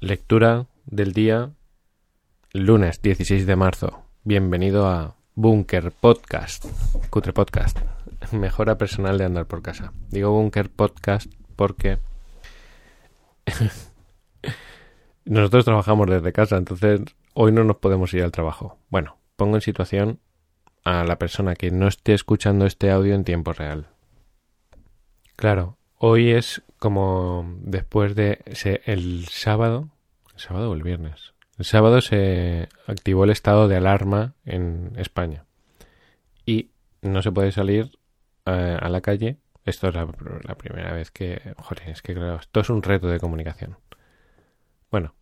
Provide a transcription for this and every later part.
Lectura del día lunes 16 de marzo. Bienvenido a Bunker Podcast. Cutre Podcast. Mejora personal de andar por casa. Digo Bunker Podcast porque nosotros trabajamos desde casa, entonces hoy no nos podemos ir al trabajo. Bueno, pongo en situación a la persona que no esté escuchando este audio en tiempo real. Claro, hoy es como después de el sábado, el sábado o el viernes. El sábado se activó el estado de alarma en España y no se puede salir eh, a la calle. Esto es la, la, primera vez que, joder, es que claro, esto es un reto de comunicación. Bueno,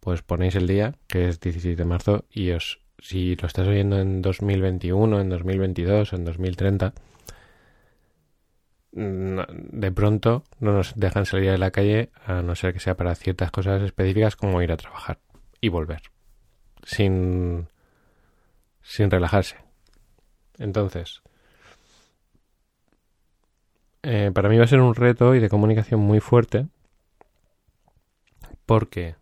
pues ponéis el día, que es 16 de marzo, y os, si lo estás oyendo en 2021, en 2022, en 2030, de pronto no nos dejan salir a la calle a no ser que sea para ciertas cosas específicas como ir a trabajar y volver. Sin sin relajarse. Entonces eh, para mí va a ser un reto y de comunicación muy fuerte porque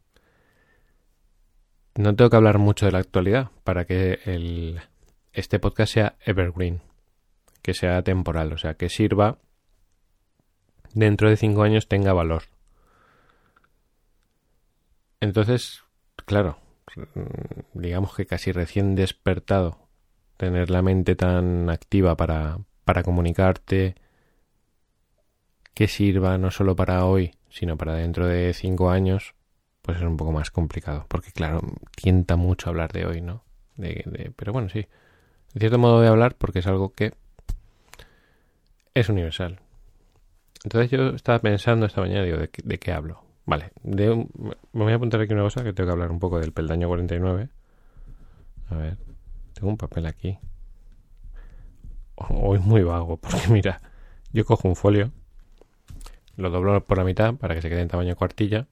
no tengo que hablar mucho de la actualidad para que el, este podcast sea evergreen, que sea temporal, o sea, que sirva dentro de cinco años tenga valor. Entonces, claro, digamos que casi recién despertado, tener la mente tan activa para, para comunicarte que sirva no solo para hoy, sino para dentro de cinco años, pues es un poco más complicado. Porque claro, tienta mucho hablar de hoy, ¿no? Pero bueno, sí. En cierto modo de hablar porque es algo que es universal. Entonces yo estaba pensando esta mañana, digo, ¿de, qué hablo? Vale, me voy a apuntar aquí una cosa que tengo que hablar un poco del peldaño 49. A ver, tengo un papel aquí. Hoy muy vago, porque mira, yo cojo un folio, lo doblo por la mitad para que se quede en tamaño cuartilla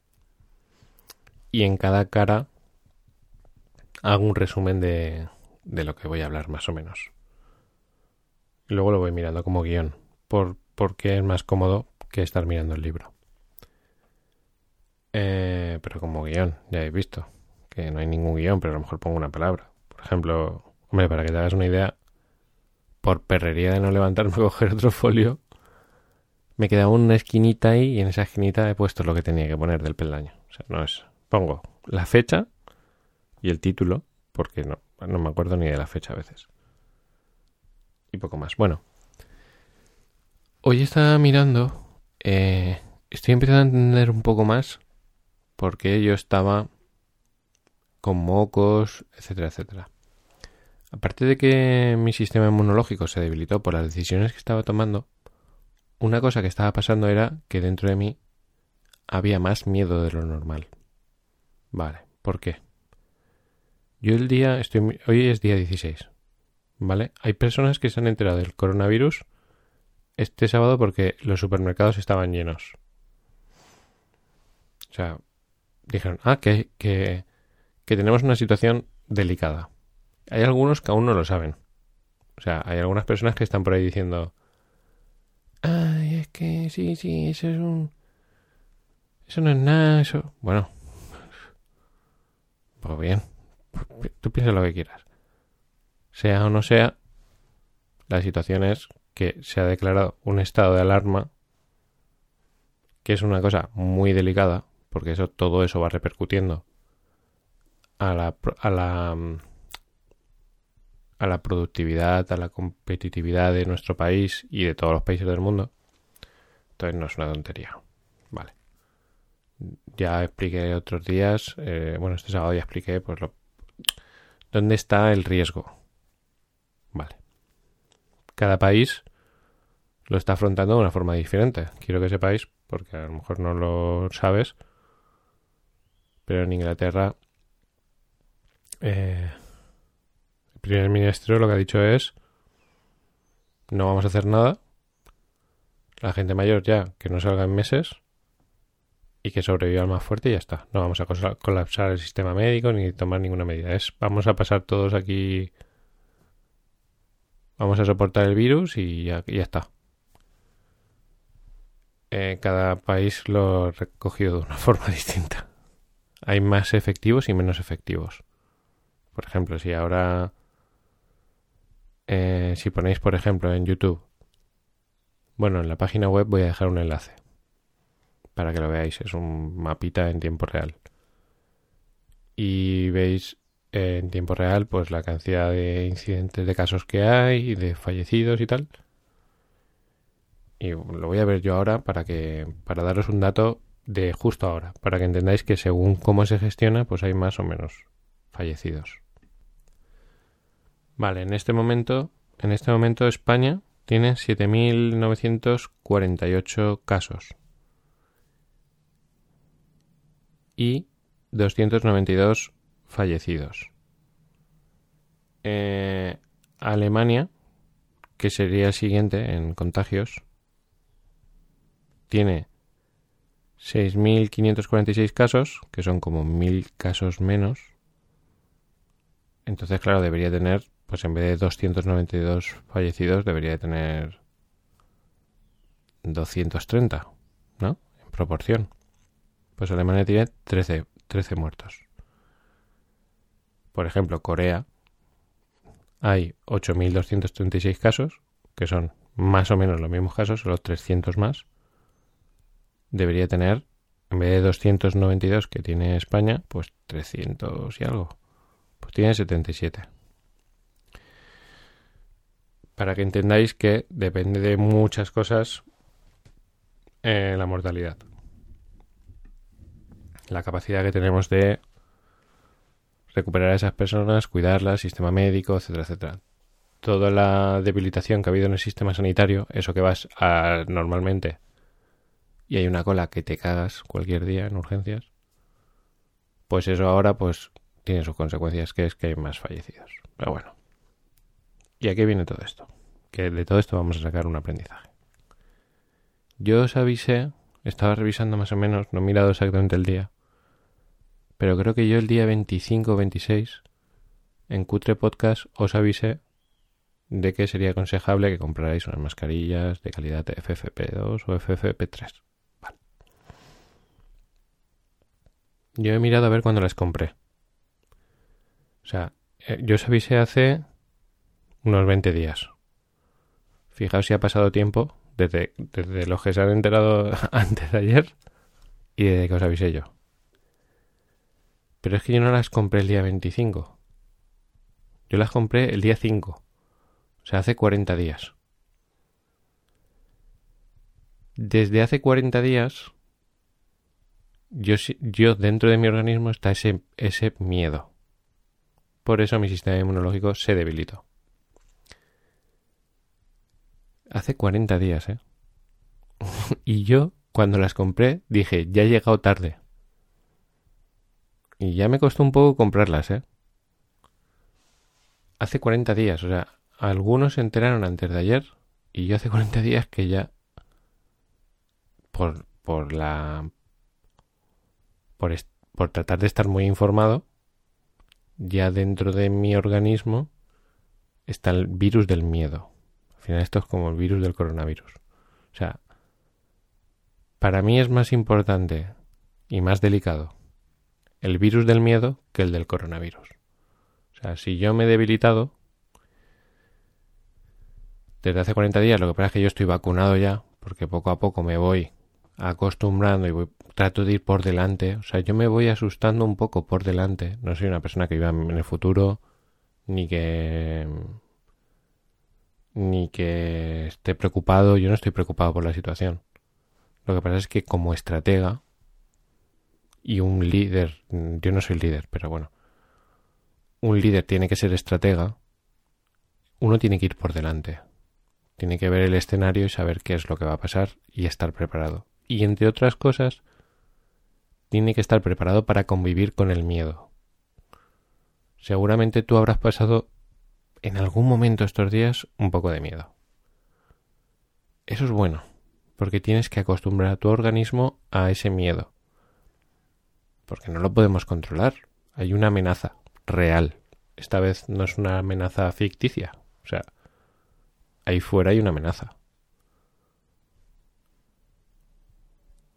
y en cada cara hago un resumen de, de lo que voy a hablar más o menos. Luego lo voy mirando como guion, por, porque es más cómodo que estar mirando el libro. Eh, pero como guion, ya habéis visto que no hay ningún guion, pero a lo mejor pongo una palabra. Por ejemplo, hombre, para que te hagas una idea, por perrería de no levantarme a coger otro folio, me quedaba una esquinita ahí y en esa esquinita he puesto lo que tenía que poner del peldaño. O sea, no es pongo la fecha y el título, porque no, no me acuerdo ni de la fecha a veces. Y poco más. Bueno, hoy estaba mirando, eh, estoy empezando a entender un poco más porque yo estaba con mocos, etcétera, etcétera. Aparte de que mi sistema inmunológico se debilitó por las decisiones que estaba tomando, una cosa que estaba pasando era que dentro de mí había más miedo de lo normal. Vale, ¿por qué? Yo el día, estoy, hoy es día 16, ¿vale? Hay personas que se han enterado del coronavirus este sábado porque los supermercados estaban llenos. O sea, dijeron, ah, que, que, tenemos una situación delicada. Hay algunos que aún no lo saben. O sea, hay algunas personas que están por ahí diciendo, ay, es que sí, sí, eso es un... Eso no es nada, eso... Bueno, pues bien, tú piensas lo que quieras. Sea o no sea, la situación es que se ha declarado un estado de alarma, que es una cosa muy delicada, porque eso todo eso va repercutiendo a la, a la a la productividad, a la competitividad de nuestro país y de todos los países del mundo. Entonces no es una tontería. Vale ya expliqué otros días, eh, bueno, este sábado ya expliqué, pues, lo, dónde está el riesgo. Vale. Cada país lo está afrontando de una forma diferente. Quiero que sepáis, porque a lo mejor no lo sabes, pero en Inglaterra eh, el primer ministro lo que ha dicho es no vamos a hacer nada. La gente mayor ya que no salga en meses y que sobreviva el más fuerte y ya está. No vamos a colapsar el sistema médico ni tomar ninguna medida. Es vamos a pasar todos aquí. Vamos a soportar el virus y ya, está. Eh, cada país lo ha recogido de una forma distinta. hay más efectivos y menos efectivos. Por ejemplo, si ahora, eh, si ponéis, por ejemplo, en YouTube, bueno, en la página web voy a dejar un enlace para que lo veáis. Es un mapita en tiempo real. Y veis en tiempo real, pues la cantidad de incidentes, de casos que hay, de fallecidos y tal. Y lo voy a ver yo ahora para que, para daros un dato de justo ahora, para que entendáis que según cómo se gestiona, pues hay más o menos fallecidos. Vale, en este momento, en este momento España tiene 7.948 casos y 292 fallecidos. Eh, Alemania, que sería el siguiente en contagios, tiene 6.546 casos, que son como 1.000 casos menos. Entonces, claro, debería tener, pues en vez de 292 fallecidos, debería tener 230, ¿no? En proporción. Pues Alemania tiene 13, 13 muertos. Por ejemplo, Corea hay 8.236 casos, que son más o menos los mismos casos, solo 300 más debería tener, en vez de 292 que tiene España, pues 300 y algo. Pues tiene 77. Para que entendáis que depende de muchas cosas eh, la mortalidad. La capacidad que tenemos de recuperar a esas personas, cuidarlas, sistema médico, etcétera, etcétera. Toda la debilitación que ha habido en el sistema sanitario, eso que vas a normalmente y hay una cola que te cagas cualquier día en urgencias, pues eso ahora pues tiene sus consecuencias, que es que hay más fallecidos. Pero bueno. ¿Y a qué viene todo esto? Que de todo esto vamos a sacar un aprendizaje. Yo os avisé, estaba revisando más o menos, no he mirado exactamente el día, pero creo que yo el día 25 o 26 en Cutre Podcast os avisé de que sería aconsejable que comprarais unas mascarillas de calidad FFP2 o FFP3. Yo he mirado a ver cuándo las compré. O sea, eh, yo os avisé hace unos 20 días. Fijaos si ha pasado tiempo desde, desde los que se han enterado antes de ayer y desde que os avisé yo. Pero es que yo no las compré el día 25. Yo las compré el día 5. O sea, hace 40 días. Desde hace 40 días yo, yo dentro de mi organismo está ese, ese miedo. Por eso mi sistema inmunológico se debilitó. Hace 40 días, ¿eh? y yo, cuando las compré, dije, ya he llegado tarde. Y ya me costó un poco comprarlas, ¿eh? Hace 40 días, o sea, algunos se enteraron antes de ayer y yo hace 40 días que ya por, por la por, tratar de estar muy informado, ya dentro de mi organismo está el virus del miedo. Al final esto es como el virus del coronavirus. O sea, para mí es más importante y más delicado el virus del miedo que el del coronavirus. O sea, si yo me he debilitado desde hace 40 días, lo que pasa es que yo estoy vacunado ya, porque poco a poco me voy acostumbrando y voy trato de ir por delante. O sea, yo me voy asustando un poco por delante. No soy una persona que viva en el futuro, ni que. ni que esté preocupado. Yo no estoy preocupado por la situación. Lo que pasa es que como estratega y un líder, yo no soy líder, pero bueno, un líder tiene que ser estratega, uno tiene que ir por delante. Tiene que ver el escenario y saber qué es lo que va a pasar y estar preparado. Y entre otras cosas, tiene que estar preparado para convivir con el miedo. Seguramente tú habrás pasado en algún momento estos días un poco de miedo. Eso es bueno, porque tienes que acostumbrar a tu organismo a ese miedo. Porque no lo podemos controlar. Hay una amenaza real. Esta vez no es una amenaza ficticia. O sea, ahí fuera hay una amenaza.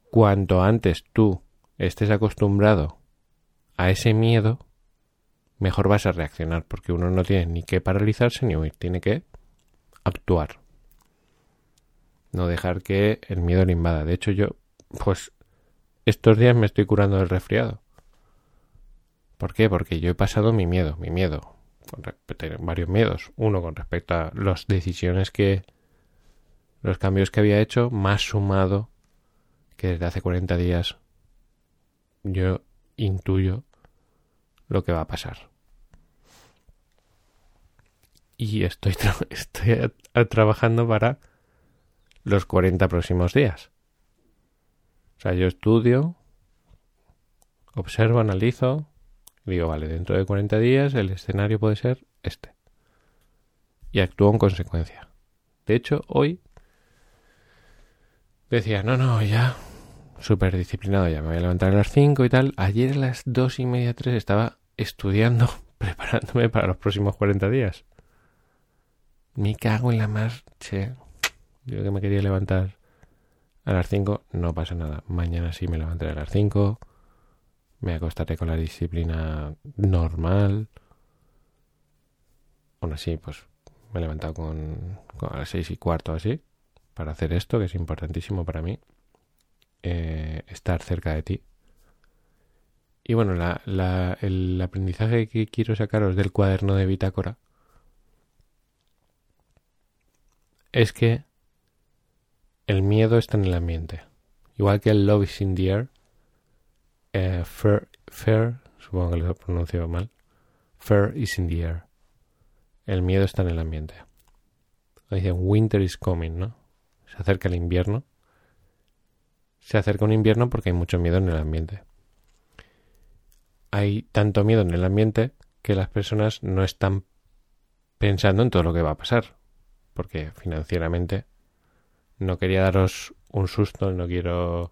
Cuanto antes tú estés acostumbrado a ese miedo, mejor vas a reaccionar, porque uno no tiene ni que paralizarse ni huir, tiene que actuar. No dejar que el miedo le invada. De hecho, yo, pues, estos días me estoy curando del resfriado. ¿Por qué? Porque yo he pasado mi miedo, mi miedo. Varios miedos. Uno con respecto a las decisiones que. los cambios que había hecho, más sumado que desde hace 40 días yo intuyo lo que va a pasar. Y estoy, estoy trabajando para los 40 próximos días. O sea, yo estudio, observo, analizo, digo, vale, dentro de 40 días el escenario puede ser este. Y actúo en consecuencia. De hecho, hoy decía, no, no, ya, súper disciplinado, ya me voy a levantar a las 5 y tal. Ayer a las 2 y media, 3 estaba estudiando, preparándome para los próximos 40 días. Me cago en la más, che. Yo que me quería levantar a las 5, no pasa nada. Mañana sí me levantaré a las 5. Me acostaré con la disciplina normal. Aún así, pues me he levantado con, a las 6 y cuarto así para hacer esto, que es importantísimo para mí. Eh, estar cerca de ti. Y bueno, el aprendizaje que quiero sacaros del cuaderno de bitácora es que el miedo está en el ambiente. Igual que el love is in the air, eh, fear, supongo que lo he pronunciado mal, fear is in the air. El miedo está en el ambiente. Dicen winter is coming, ¿no? Se acerca el invierno. Se acerca un invierno porque hay mucho miedo en el ambiente. Hay tanto miedo en el ambiente que las personas no están pensando en todo lo que va a pasar. Porque financieramente no quería daros un susto, no quiero...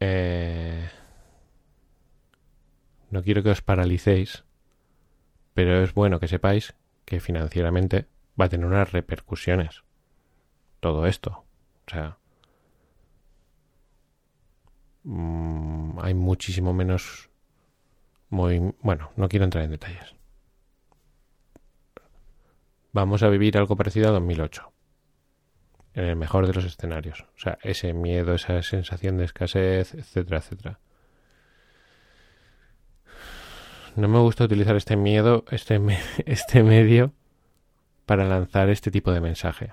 Eh, no quiero que os paralicéis, pero es bueno que sepáis que financieramente va a tener unas repercusiones. Todo esto. O sea, mm, hay muchísimo menos... Muy, bueno, no quiero entrar en detalles. Vamos a vivir algo parecido a 2008 en el mejor de los escenarios. O sea, ese miedo, esa sensación de escasez, etcétera, etcétera. No me gusta utilizar este miedo, este, este medio, para lanzar este tipo de mensaje.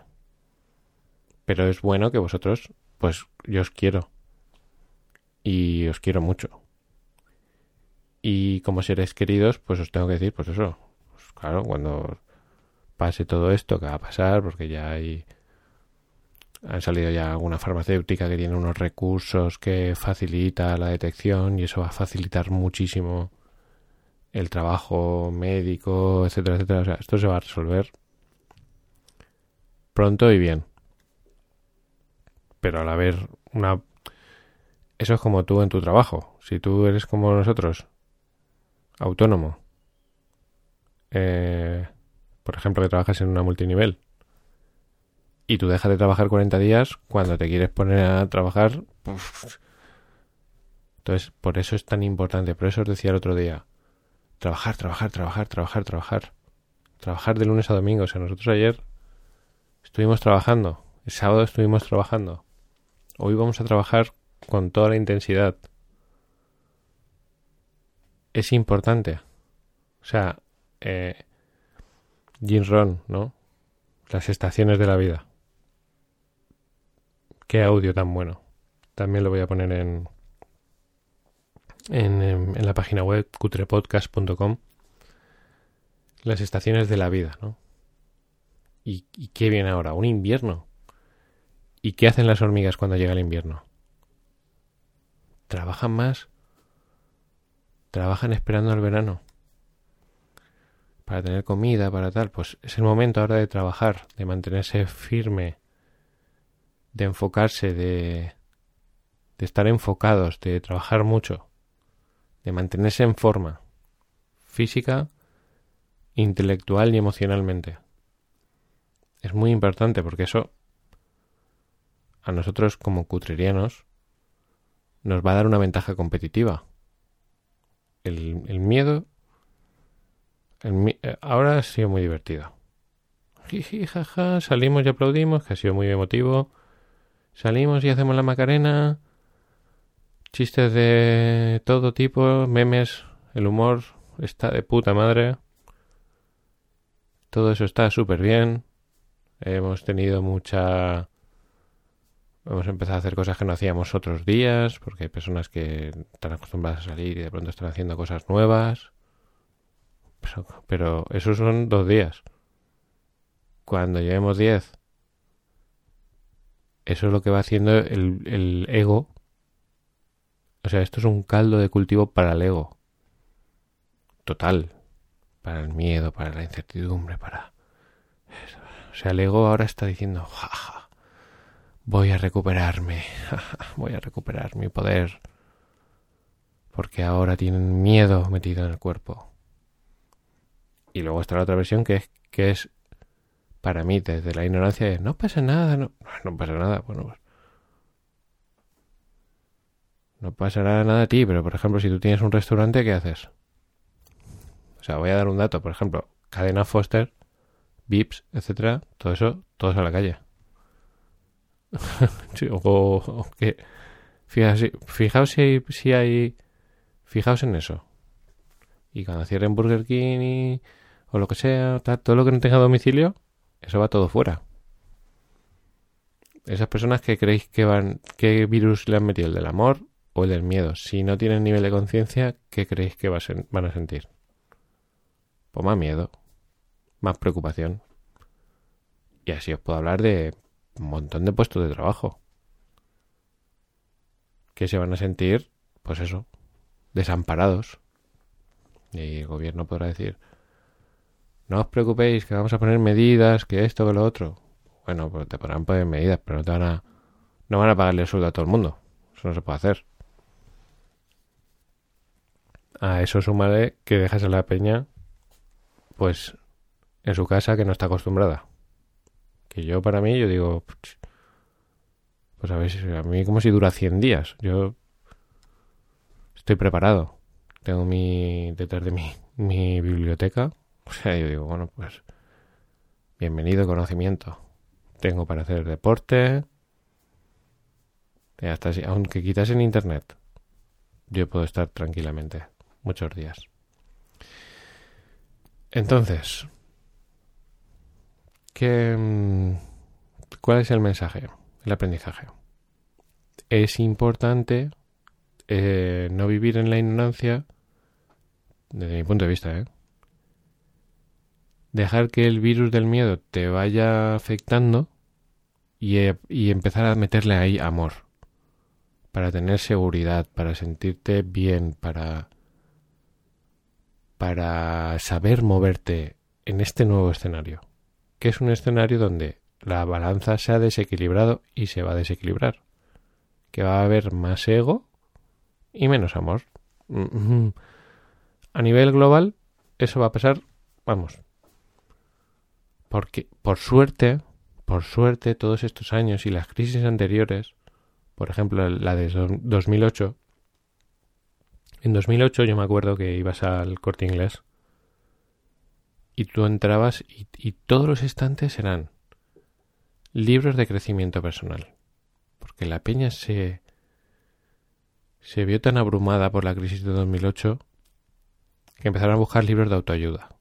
Pero es bueno que vosotros, pues yo os quiero. Y os quiero mucho. Y como seres queridos, pues os tengo que decir, pues eso. Pues claro, cuando pase todo esto que va a pasar, porque ya hay han salido ya alguna farmacéutica que tiene unos recursos que facilita la detección y eso va a facilitar muchísimo el trabajo médico, etcétera, etcétera. O sea, esto se va a resolver pronto y bien. Pero al haber una... Eso es como tú en tu trabajo. Si tú eres como nosotros, autónomo, eh, por ejemplo, que trabajas en una multinivel, y tú dejas de trabajar 40 días cuando te quieres poner a trabajar. Entonces, por eso es tan importante. Por eso os decía el otro día. Trabajar, trabajar, trabajar, trabajar, trabajar. Trabajar de lunes a domingo. O sea, nosotros ayer estuvimos trabajando. El sábado estuvimos trabajando. Hoy vamos a trabajar con toda la intensidad. Es importante. O sea, eh, Jim Ron, ¿no? Las estaciones de la vida. Qué audio tan bueno. También lo voy a poner en, en, la página web cutrepodcast.com. Las estaciones de la vida, ¿no? ¿Y, ¿Y qué viene ahora? Un invierno. ¿Y qué hacen las hormigas cuando llega el invierno? ¿Trabajan más? ¿Trabajan esperando al verano? Para tener comida, para tal. Pues es el momento ahora de trabajar, de mantenerse firme de enfocarse, de, de estar enfocados, de trabajar mucho, de mantenerse en forma física, intelectual y emocionalmente. Es muy importante porque eso a nosotros como cutrerianos nos va a dar una ventaja competitiva. el, miedo... Eh, ahora ha sido muy divertido. Jiji, jaja, salimos y aplaudimos, que ha sido muy emotivo. Salimos y hacemos la macarena. Chistes de todo tipo, memes, el humor está de puta madre. Todo eso está súper bien. Hemos tenido mucha Hemos empezado a hacer cosas que no hacíamos otros días, porque hay personas que están acostumbradas a salir y de pronto están haciendo cosas nuevas. Pero, esos son dos días. Cuando llevemos diez, eso es lo que va haciendo el, ego. O sea, esto es un caldo de cultivo para el ego. Total. Para el miedo, para la incertidumbre, para... O sea, el ego ahora está diciendo, jaja, Voy a recuperarme, voy a recuperar mi poder, porque ahora tienen miedo metido en el cuerpo. Y luego está la otra versión que es, que es para mí, desde la ignorancia, es no pasa nada, no, pasa nada, bueno, pues, no pasará nada a ti, pero por ejemplo, si tú tienes un restaurante, ¿qué haces? O sea, voy a dar un dato, por ejemplo, cadena Foster, Vips, etcétera, todo eso, todos a la calle. o, que fijaos, si, hay, si hay fijaos en eso y cuando cierren Burger King o lo que sea todo lo que no tenga domicilio eso va todo fuera esas personas que creéis que van qué virus le han metido el del amor o el del miedo si no tienen nivel de conciencia qué creéis que van a sentir pues más miedo más preocupación y así os puedo hablar de un montón de puestos de trabajo. Que se van a sentir, pues eso, desamparados. Y el gobierno podrá decir, no os preocupéis, que vamos a poner medidas, que esto, que lo otro. Bueno, pues te podrán poner medidas, pero no te van a, no van a pagarle el sueldo a todo el mundo. Eso no se puede hacer. A eso sumaré que dejas a la peña, pues, en su casa que no está acostumbrada. Que yo para mí, yo digo, pues a ver, a mí como si dura 100 días. Yo estoy preparado. Tengo mi detrás de mí mi biblioteca. O sea, yo digo, bueno, pues bienvenido conocimiento. Tengo para hacer deporte. Hasta si, aunque en internet, yo puedo estar tranquilamente muchos días. Entonces, Mm, ¿Cuál es el mensaje? El aprendizaje. Es importante eh, no vivir en la ignorancia, desde mi punto de vista, ¿eh? Dejar que el virus del miedo te vaya afectando y, eh, y, empezar a meterle ahí amor, para tener seguridad, para sentirte bien, para, para saber moverte en este nuevo escenario que es un escenario donde la balanza se ha desequilibrado y se va a desequilibrar. Que va a haber más ego y menos amor. Mm-hmm. A nivel global, eso va a pasar, vamos. Porque, por suerte, por suerte, todos estos años y las crisis anteriores, por ejemplo, la de 2008, en 2008 yo me acuerdo que ibas al corte inglés y tú entrabas y, todos los estantes eran libros de crecimiento personal. Porque la peña se, se vio tan abrumada por la crisis de 2008 que empezaron a buscar libros de autoayuda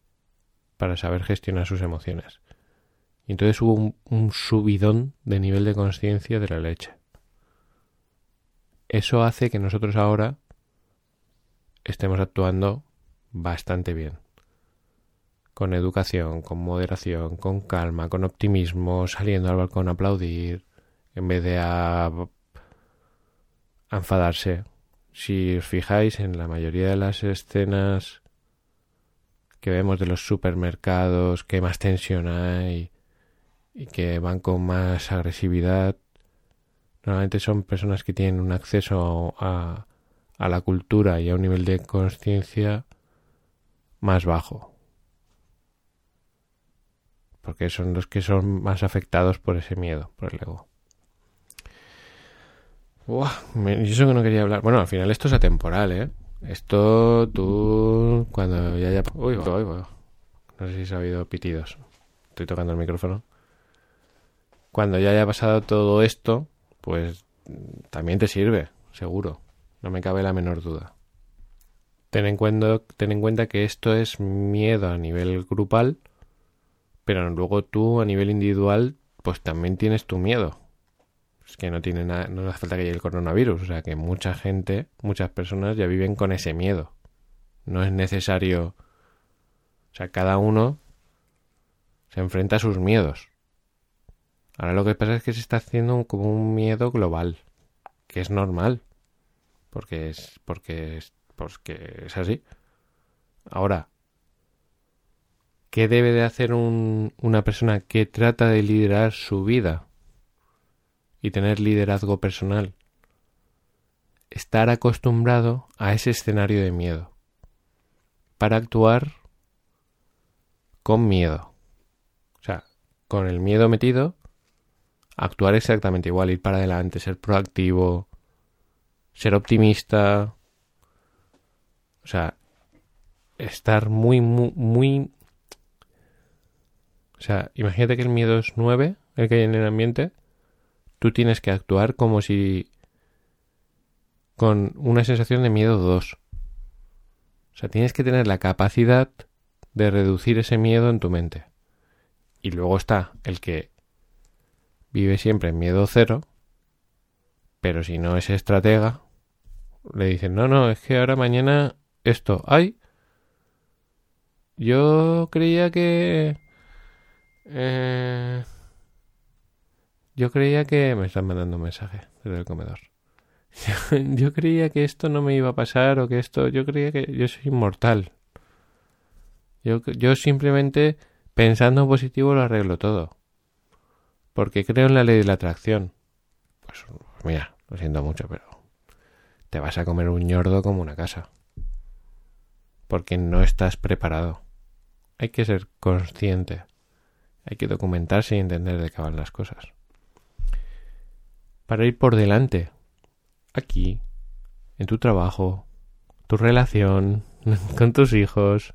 para saber gestionar sus emociones. Y entonces hubo un, subidón de nivel de conciencia de la leche. Eso hace que nosotros ahora estemos actuando bastante bien con educación, con moderación, con calma, con optimismo, saliendo al balcón a aplaudir, en vez de a, enfadarse. Si os fijáis en la mayoría de las escenas que vemos de los supermercados, que más tensión hay y que van con más agresividad, normalmente son personas que tienen un acceso a, a la cultura y a un nivel de conciencia más bajo porque son los que son más afectados por ese miedo, por el ego. Uah, eso que no quería hablar. Bueno, al final esto es atemporal, ¿eh? Esto tú, cuando ya haya... Uy, uy. No sé si se ha oído pitidos. Estoy tocando el micrófono. Cuando ya haya pasado todo esto, pues también te sirve, seguro. No me cabe la menor duda. Ten en cuenta, ten en cuenta que esto es miedo a nivel grupal, pero luego tú a nivel individual, pues también tienes tu miedo. Es que no tiene nada, no hace falta que llegue el coronavirus, o sea que mucha gente, muchas personas ya viven con ese miedo. No es necesario, o sea, cada uno se enfrenta a sus miedos. Ahora lo que pasa es que se está haciendo como un miedo global, que es normal, porque es porque es porque es así. Ahora, ¿qué debe de hacer un, una persona que trata de liderar su vida y tener liderazgo personal? Estar acostumbrado a ese escenario de miedo para actuar con miedo. O sea, con el miedo metido, actuar exactamente igual, ir para adelante, ser proactivo, ser optimista, o sea, estar muy, muy, muy... O sea, imagínate que el miedo es 9, el que hay en el ambiente. Tú tienes que actuar como si... con una sensación de miedo 2. O sea, tienes que tener la capacidad de reducir ese miedo en tu mente. Y luego está el que vive siempre en miedo 0, pero si no es estratega, le dicen, no, no, es que ahora mañana esto. Ay, yo creía que... Eh, yo creía que... Me están mandando un mensaje desde el comedor. yo creía que esto no me iba a pasar o que esto... Yo creía que yo soy inmortal. Yo, yo simplemente pensando en positivo lo arreglo todo. Porque creo en la ley de la atracción. Pues mira, lo siento mucho, pero te vas a comer un ñordo como una casa porque no estás preparado. Hay que ser consciente. Hay que documentarse y entender de qué van las cosas. Para ir por delante, aquí, en tu trabajo, tu relación, con tus hijos,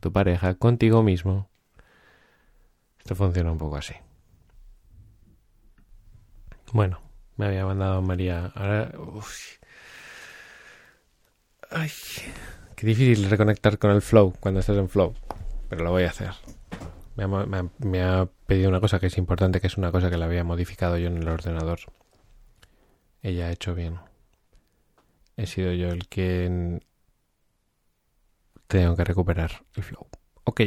tu pareja, contigo mismo. Esto funciona un poco así. Bueno, me había mandado María. Ahora. Ay. Qué difícil reconectar con el flow cuando estás en flow, pero lo voy a hacer. Me ha, pedido una cosa que es importante, que es una cosa que la había modificado yo en el ordenador. Ella ha hecho bien. He sido yo el que tengo que recuperar el flow. Ok.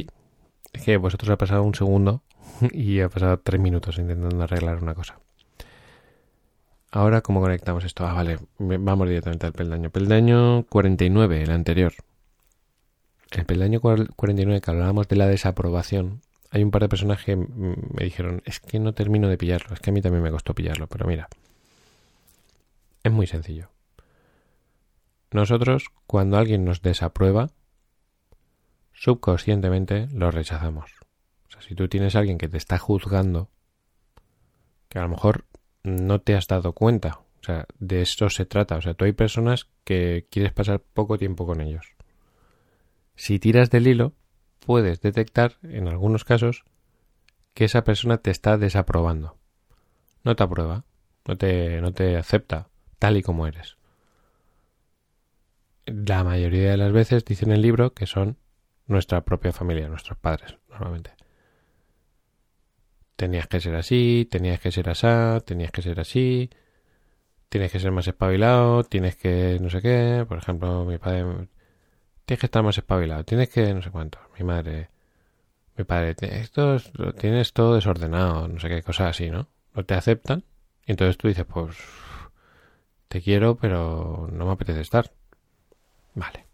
Es que vosotros ha pasado un segundo y ha pasado tres minutos intentando arreglar una cosa. Ahora, ¿cómo conectamos esto? Ah, vale, vamos directamente al peldaño. Peldaño 49, el anterior. El peldaño 49 que hablábamos de la desaprobación, hay un par de personas que me dijeron, es que no termino de pillarlo, es que a mí también me costó pillarlo, pero mira, es muy sencillo. Nosotros, cuando alguien nos desaprueba, subconscientemente lo rechazamos. O sea, si tú tienes a alguien que te está juzgando, que a lo mejor no te has dado cuenta. O sea, de esto se trata. O sea, tú hay personas que quieres pasar poco tiempo con ellos. Si tiras del hilo, puedes detectar, en algunos casos, que esa persona te está desaprobando. No te aprueba, no te, no te acepta tal y como eres. La mayoría de las veces dice en el libro que son nuestra propia familia, nuestros padres, normalmente tenías que ser así, tenías que ser así, tenías que ser así, tienes que ser más espabilado, tienes que no sé qué, por ejemplo, mi padre, tienes que estar más espabilado, tienes que no sé cuánto, mi madre, mi padre, esto lo tienes todo desordenado, no sé qué, cosas así, ¿no? No te aceptan y entonces tú dices, pues te quiero, pero no me apetece estar. Vale.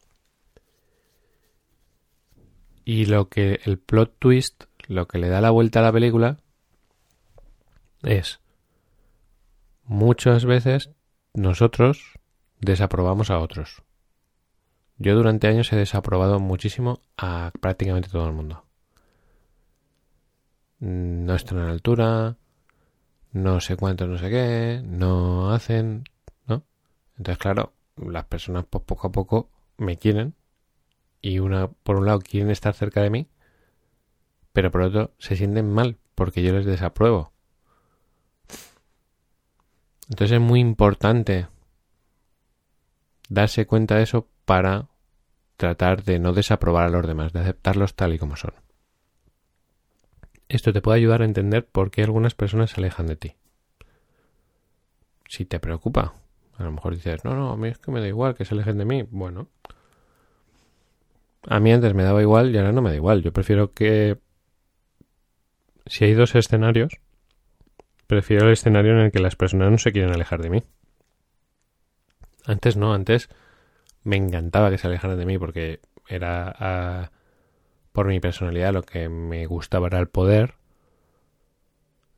Y lo que el plot twist, lo que le da la vuelta a la película es muchas veces nosotros desaprobamos a otros. Yo durante años he desaprobado muchísimo a prácticamente todo el mundo. No están la altura, no sé cuánto, no sé qué, no hacen. Entonces, claro, las personas pues, poco a poco me quieren y una por un lado quieren estar cerca de mí, pero por otro se sienten mal porque yo les desapruebo. Entonces es muy importante darse cuenta de eso para tratar de no desaprobar a los demás, de aceptarlos tal y como son. Esto te puede ayudar a entender por qué algunas personas se alejan de ti. Si te preocupa, a lo mejor dices, no, no, a mí es que me da igual que se alejen de mí. Bueno, a mí antes me daba igual y ahora no me da igual. Yo prefiero que... Si hay dos escenarios, prefiero el escenario en el que las personas no se quieren alejar de mí. Antes no, antes me encantaba que se alejaran de mí porque era por mi personalidad lo que me gustaba era el poder.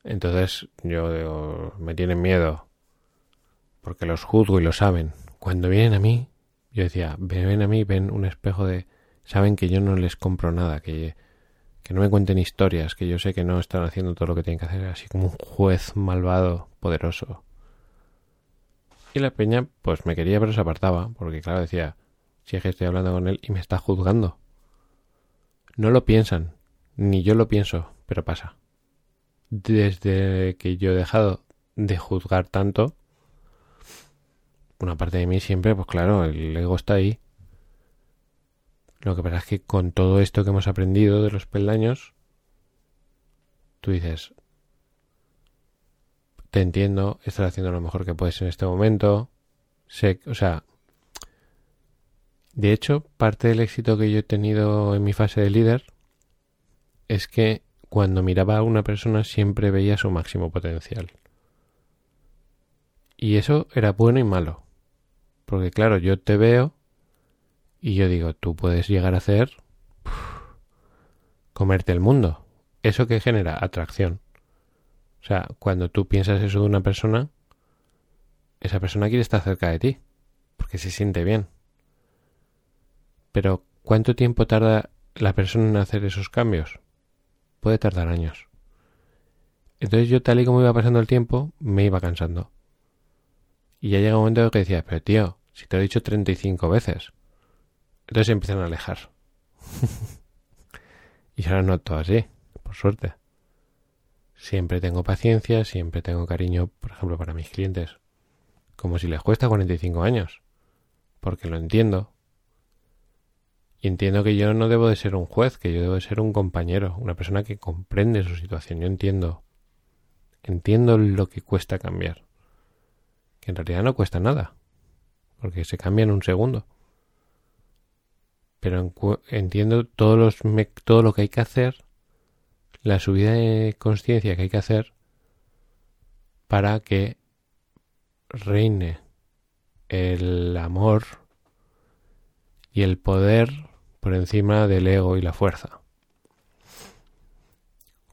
Entonces yo digo, me tienen miedo porque los juzgo y lo saben. Cuando vienen a mí, yo decía, ven a mí, ven un espejo de... Saben que yo no les compro nada, que, que no me cuenten historias, que yo sé que no están haciendo todo lo que tienen que hacer, así como un juez malvado, poderoso. Y la peña, pues me quería, pero se apartaba, porque claro, decía, si es que estoy hablando con él y me está juzgando. No lo piensan, ni yo lo pienso, pero pasa. Desde que yo he dejado de juzgar tanto, una parte de mí siempre, pues claro, el ego está ahí. Lo que pasa es que con todo esto que hemos aprendido de los peldaños, tú dices, te entiendo, estás haciendo lo mejor que puedes en este momento. Sé, o sea, de hecho, parte del éxito que yo he tenido en mi fase de líder es que cuando miraba a una persona siempre veía su máximo potencial. Y eso era bueno y malo. Porque claro, yo te veo y yo digo, tú puedes llegar a hacer comerte el mundo. ¿Eso que genera? Atracción. O sea, cuando tú piensas eso de una persona, esa persona quiere estar cerca de ti, porque se siente bien. Pero, ¿cuánto tiempo tarda la persona en hacer esos cambios? Puede tardar años. Entonces yo, tal y como iba pasando el tiempo, me iba cansando. Y ya llega un momento en que decía, pero tío, si te lo he dicho 35 veces. Entonces empiezan a alejar. y ahora no todo así, por suerte. Siempre tengo paciencia, siempre tengo cariño, por ejemplo, para mis clientes. Como si les cuesta 45 años. Porque lo entiendo. Y entiendo que yo no debo de ser un juez, que yo debo de ser un compañero, una persona que comprende su situación. Yo entiendo. Entiendo lo que cuesta cambiar. Que en realidad no cuesta nada. Porque se cambia en un segundo. Pero entiendo los todo lo que hay que hacer la subida de conciencia que hay que hacer para que reine el amor y el poder por encima del ego y la fuerza.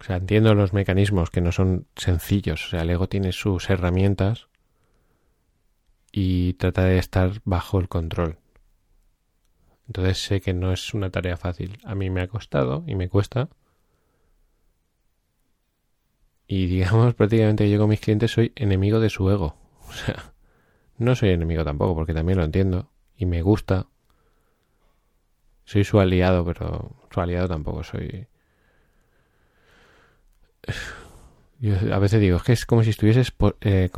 O sea, entiendo los mecanismos que no son sencillos. O sea, el ego tiene sus herramientas y trata de estar bajo el control. Entonces sé que no es una tarea fácil. A mí me ha costado y me cuesta y digamos prácticamente yo con mis clientes soy enemigo de su ego. O sea, no soy enemigo tampoco porque también lo entiendo y me gusta. Soy su aliado, pero su aliado tampoco soy. Yo a veces digo, es que es como si estuvieses eh,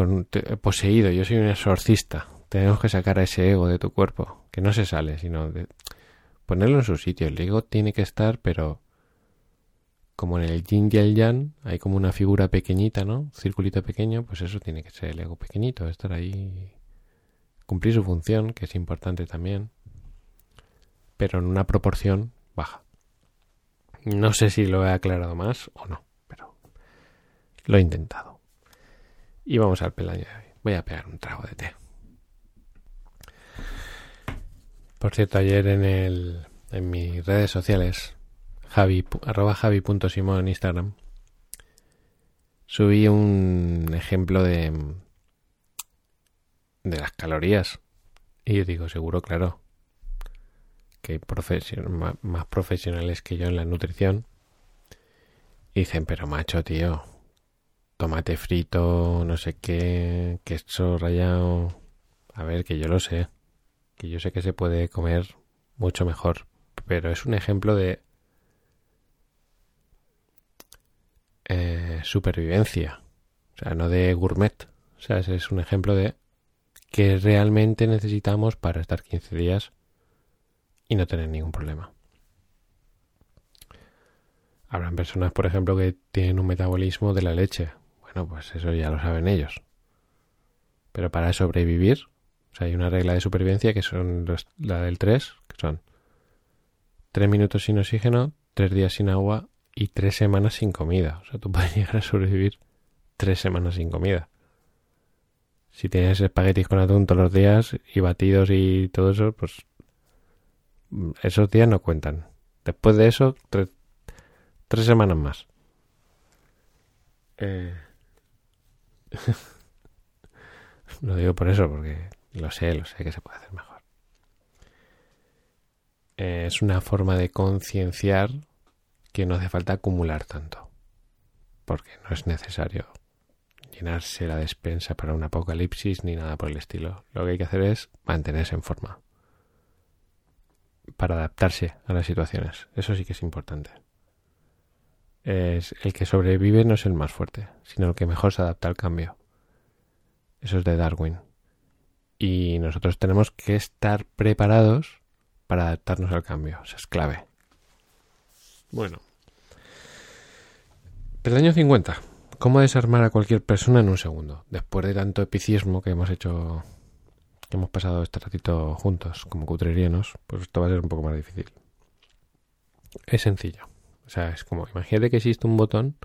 poseído. Yo soy un exorcista. Tenemos que sacar a ese ego de tu cuerpo, que no se sale, sino de ponerlo en su sitio. El ego tiene que estar, pero como en el yin y el yang hay como una figura pequeñita, ¿no? circulito pequeño, pues eso tiene que ser el ego pequeñito, estar ahí, cumplir su función, que es importante también, pero en una proporción baja. No sé si lo he aclarado más o no, lo he intentado. Y vamos al pelaño de. Voy a pegar un trago de té. Por cierto, ayer en el en mis redes sociales Javi, arroba javi.simón en Instagram, subí un ejemplo de, de las calorías. Y yo digo, seguro, claro, que hay más profesionales que yo en la nutrición. dicen, pero macho, tío, tomate frito, no sé qué, queso rallado. A ver, que yo lo sé. que yo sé que se puede comer mucho mejor, pero es un ejemplo de eh, supervivencia, o sea, no de gourmet, o sea, es un ejemplo de que realmente necesitamos para estar 15 días y no tener ningún problema. Habrán personas, por ejemplo, que tienen un metabolismo de la leche. Bueno, pues eso ya lo saben ellos. Pero para sobrevivir, o sea, hay una regla de supervivencia que son la del 3, que son 3 minutos sin oxígeno, 3 días sin agua y 3 semanas sin comida. O sea, tú puedes llegar a sobrevivir 3 semanas sin comida. Si tienes espaguetis con atún todos los días y batidos y todo eso, pues esos días no cuentan. Después de eso, tres, semanas más. Eh... lo digo por eso, porque lo sé, lo sé que se puede hacer mejor. Eh, es una forma de concienciar que no hace falta acumular tanto. Porque no es necesario llenarse la despensa para un apocalipsis ni nada por el estilo. Lo que hay que hacer es mantenerse en forma para adaptarse a las situaciones. Eso sí que es importante. Es el que sobrevive no es el más fuerte, sino el que mejor se adapta al cambio. Eso es de Darwin. Y nosotros tenemos que estar preparados para adaptarnos al cambio. Eso es clave. Bueno. Peldaño 50. ¿Cómo desarmar a cualquier persona en un segundo? Después de tanto epicismo que hemos hecho que hemos pasado este ratito juntos como cutrerianos, pues esto va a ser un poco más difícil. Es sencillo. O sea, es como, imagínate que existe un botón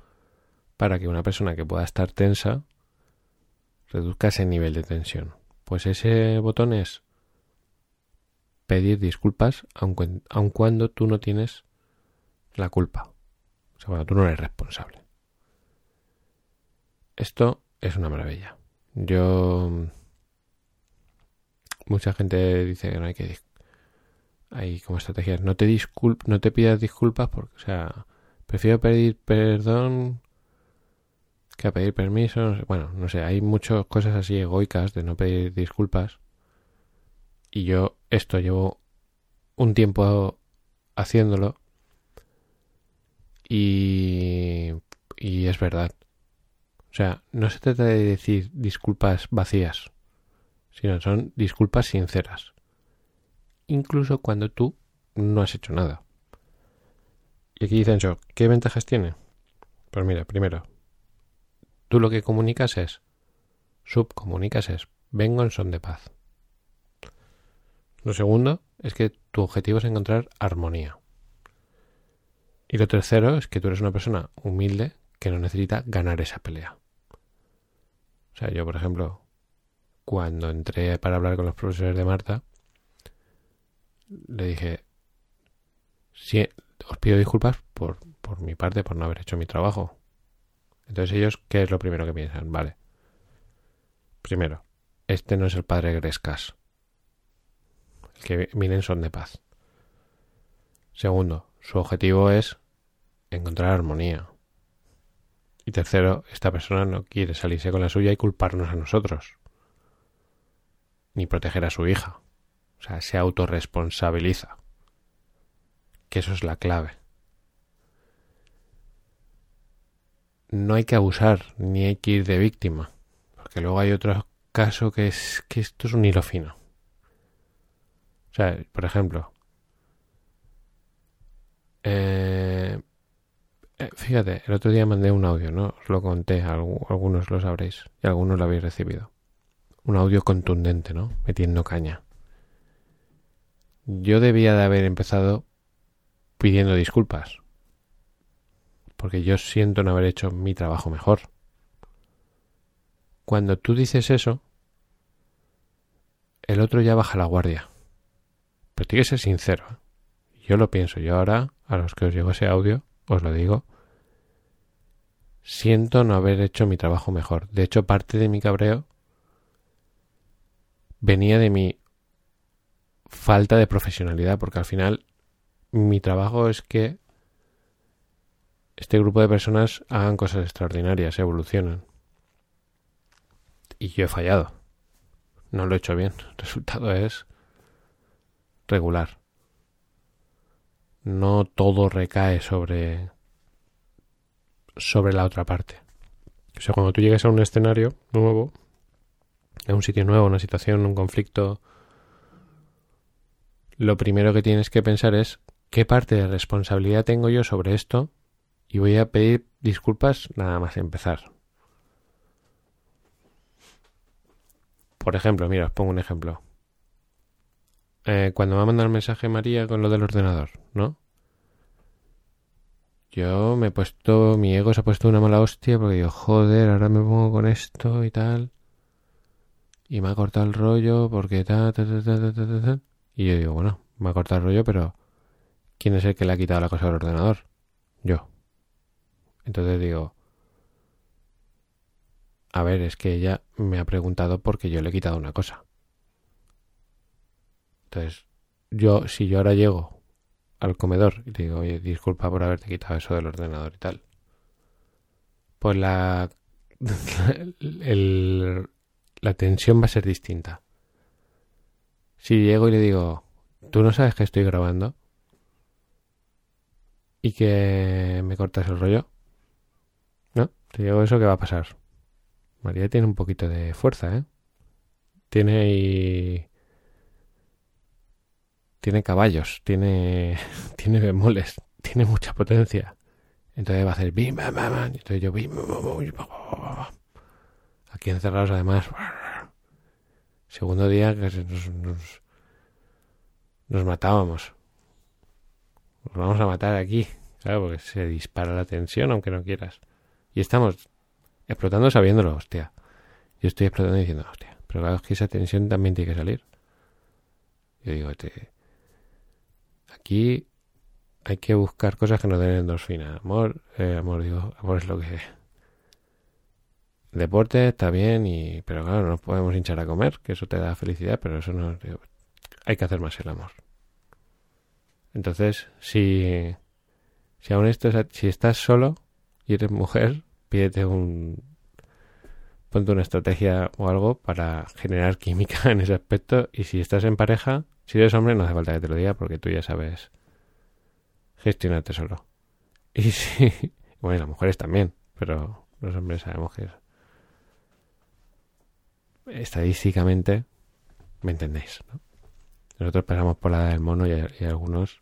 para que una persona que pueda estar tensa reduzca ese nivel de tensión. Pues ese botón es pedir disculpas aun, aun cuando tú no tienes la culpa. O sea, cuando tú no eres responsable. Esto es una maravilla. Yo mucha gente dice que no hay que hay como estrategias no te disculp no te pidas disculpas porque o sea prefiero pedir perdón que a pedir permiso bueno no sé hay muchas cosas así egoicas de no pedir disculpas y yo esto llevo un tiempo haciéndolo y y es verdad. O sea no se trata de decir disculpas vacías sino son disculpas sinceras, incluso cuando tú no has hecho nada. Y aquí dicen yo, ¿qué ventajas tiene? Pues mira, primero, tú lo que comunicas es, subcomunicas es, vengo en son de paz. Lo segundo es que tu objetivo es encontrar armonía. Y lo tercero es que tú eres una persona humilde que no necesita ganar esa pelea. O sea, yo, por ejemplo, cuando entré para hablar con los profesores de Marta, le dije, sí, os pido disculpas por, por mi parte, por no haber hecho mi trabajo. Entonces ellos, ¿qué es lo primero que piensan? Vale. Primero, este no es el padre Grescas. El que miren son de paz. Segundo, su objetivo es encontrar armonía. Y tercero, esta persona no quiere salirse con la suya y culparnos a nosotros ni proteger a su hija. O sea, se autorresponsabiliza. Que eso es la clave. No hay que abusar, ni hay que ir de víctima. Porque luego hay otro caso que es que esto es un hilo fino. O sea, por ejemplo, eh, eh, fíjate, el otro día mandé un audio, ¿no? Os lo conté, algunos lo sabréis y algunos lo habéis recibido un audio contundente, ¿no? Metiendo caña. Yo debía de haber empezado pidiendo disculpas. Porque yo siento no haber hecho mi trabajo mejor. Cuando tú dices eso, el otro ya baja la guardia. Pero tiene que ser sincero. ¿eh? Yo lo pienso. Yo ahora, a los que os llegó ese audio, os lo digo. Siento no haber hecho mi trabajo mejor. De hecho, parte de mi cabreo venía de mi falta de profesionalidad, porque al final mi trabajo es que este grupo de personas hagan cosas extraordinarias, evolucionen. Y yo he fallado. No lo he hecho bien. El resultado es regular. No todo recae sobre sobre la otra parte. O sea, cuando tú llegues a un escenario nuevo, a un sitio nuevo, una situación, un conflicto, lo primero que tienes que pensar es qué parte de responsabilidad tengo yo sobre esto y voy a pedir disculpas nada más empezar. Por ejemplo, mira, os pongo un ejemplo. Eh, cuando me ha mandado el mensaje María con lo del ordenador, ¿no? Yo me he puesto, mi ego se ha puesto una mala hostia porque digo, joder, ahora me pongo con esto y tal. Y me ha cortado el rollo porque ta, ta, ta, ta, ta, ta, ta. Y yo digo, bueno, me ha cortado el rollo, pero ¿quién es el que le ha quitado la cosa al ordenador? Yo. Entonces digo, a ver, es que ella me ha preguntado porque yo le he quitado una cosa. Entonces, yo, si yo ahora llego al comedor y digo, oye, disculpa por haberte quitado eso del ordenador y tal, pues la, la tensión va a ser distinta. Si llego y le digo, tú no sabes que estoy grabando y que me cortas el rollo, ¿no? Te digo eso, ¿qué va a pasar? María tiene un poquito de fuerza, ¿eh? Tiene. Tiene caballos, tiene... tiene bemoles, tiene mucha potencia. Entonces va a hacer bim, bam, bam, Entonces yo bim, Aquí encerrados además. Segundo día que nos, nos, nos matábamos. Nos vamos a matar aquí. Claro, porque se dispara la tensión aunque no quieras. Y estamos explotando sabiéndolo, hostia. Yo estoy explotando diciendo, hostia, pero claro, es que esa tensión también tiene que salir. Yo digo, te... aquí hay que buscar cosas que nos den endorfina. Amor, eh, amor, digo, amor es lo que... Deporte está bien, y pero claro, no nos podemos hinchar a comer, que eso te da felicidad, pero eso no... hay que hacer más el amor. Entonces, si, si aún esto, si estás solo y eres mujer, pídete un ponte una estrategia o algo para generar química en ese aspecto y si estás en pareja, si eres hombre no hace falta que te lo diga porque tú ya sabes gestionarte solo. Y si, bueno, las mujeres también, pero los hombres sabemos que estadísticamente me entendéis, ¿no? Nosotros pasamos por la edad del mono y, y algunos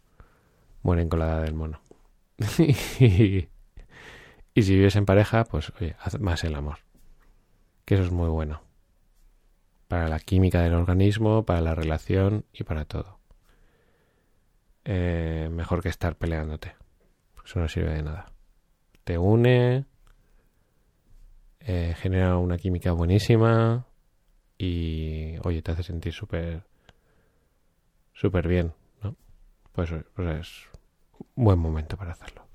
mueren con la edad del mono. y, y si vives en pareja, pues oye, haz más el amor. Que eso es muy bueno. Para la química del organismo, para la relación y para todo. Eh, mejor que estar peleándote. Eso no sirve de nada. Te une, eh, genera una química buenísima y, oye, te hace sentir súper, súper bien, ¿no? Pues, es un buen momento para hacerlo.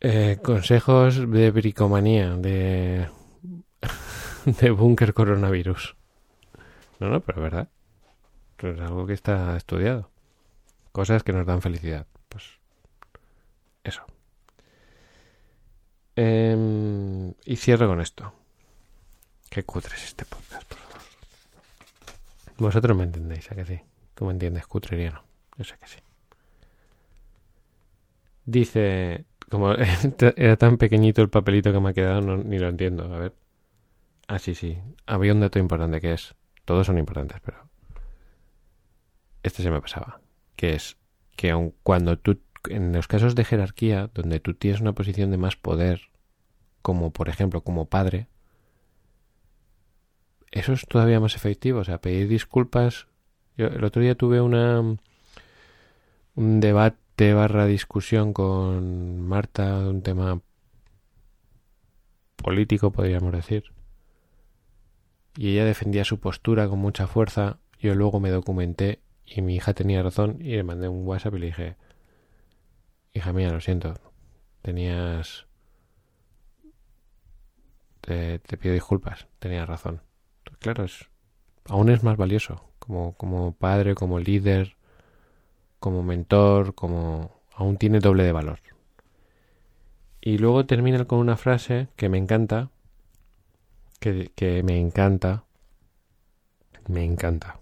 Eh, consejos de bricomanía, de, de búnker coronavirus. No, no, pero es verdad. Es algo que está estudiado. Cosas que nos dan felicidad. Pues eso. Em, y cierro con esto. Qué cutre es este podcast, por favor. Vosotros me entendéis, ¿a que sí? ¿Cómo entiendes cutreriano? Yo sé que sí. Dice como era tan pequeñito el papelito que me ha quedado, ni lo entiendo. A ver. Ah, sí, sí. Había un dato importante que es. Todos son importantes, pero. Este se me pasaba. Que es que aun cuando tú. En los casos de jerarquía, donde tú tienes una posición de más poder, como por ejemplo como padre, eso es todavía más efectivo. O sea, pedir disculpas. Yo el otro día tuve una. un debate barra discusión con Marta de un tema político, podríamos decir. Y ella defendía su postura con mucha fuerza. Yo luego me documenté y mi hija tenía razón y le mandé un WhatsApp y le dije, hija mía, lo siento, tenías... Te, pido disculpas, tenías razón. Claro, es, aún es más valioso como, como padre, como líder, como mentor, como aún tiene doble de valor. Y luego termina con una frase que me encanta, que, que me encanta, me encanta.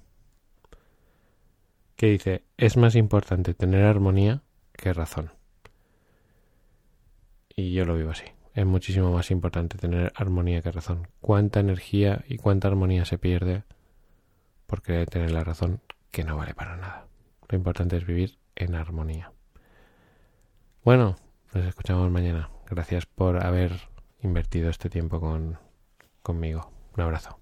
que dice, es más importante tener armonía que razón. Y yo lo vivo así. Es muchísimo más importante tener armonía que razón. Cuánta energía y cuánta armonía se pierde por querer tener la razón que no vale para nada. Lo importante es vivir en armonía. Bueno, nos escuchamos mañana. Gracias por haber invertido este tiempo con, conmigo. Un abrazo.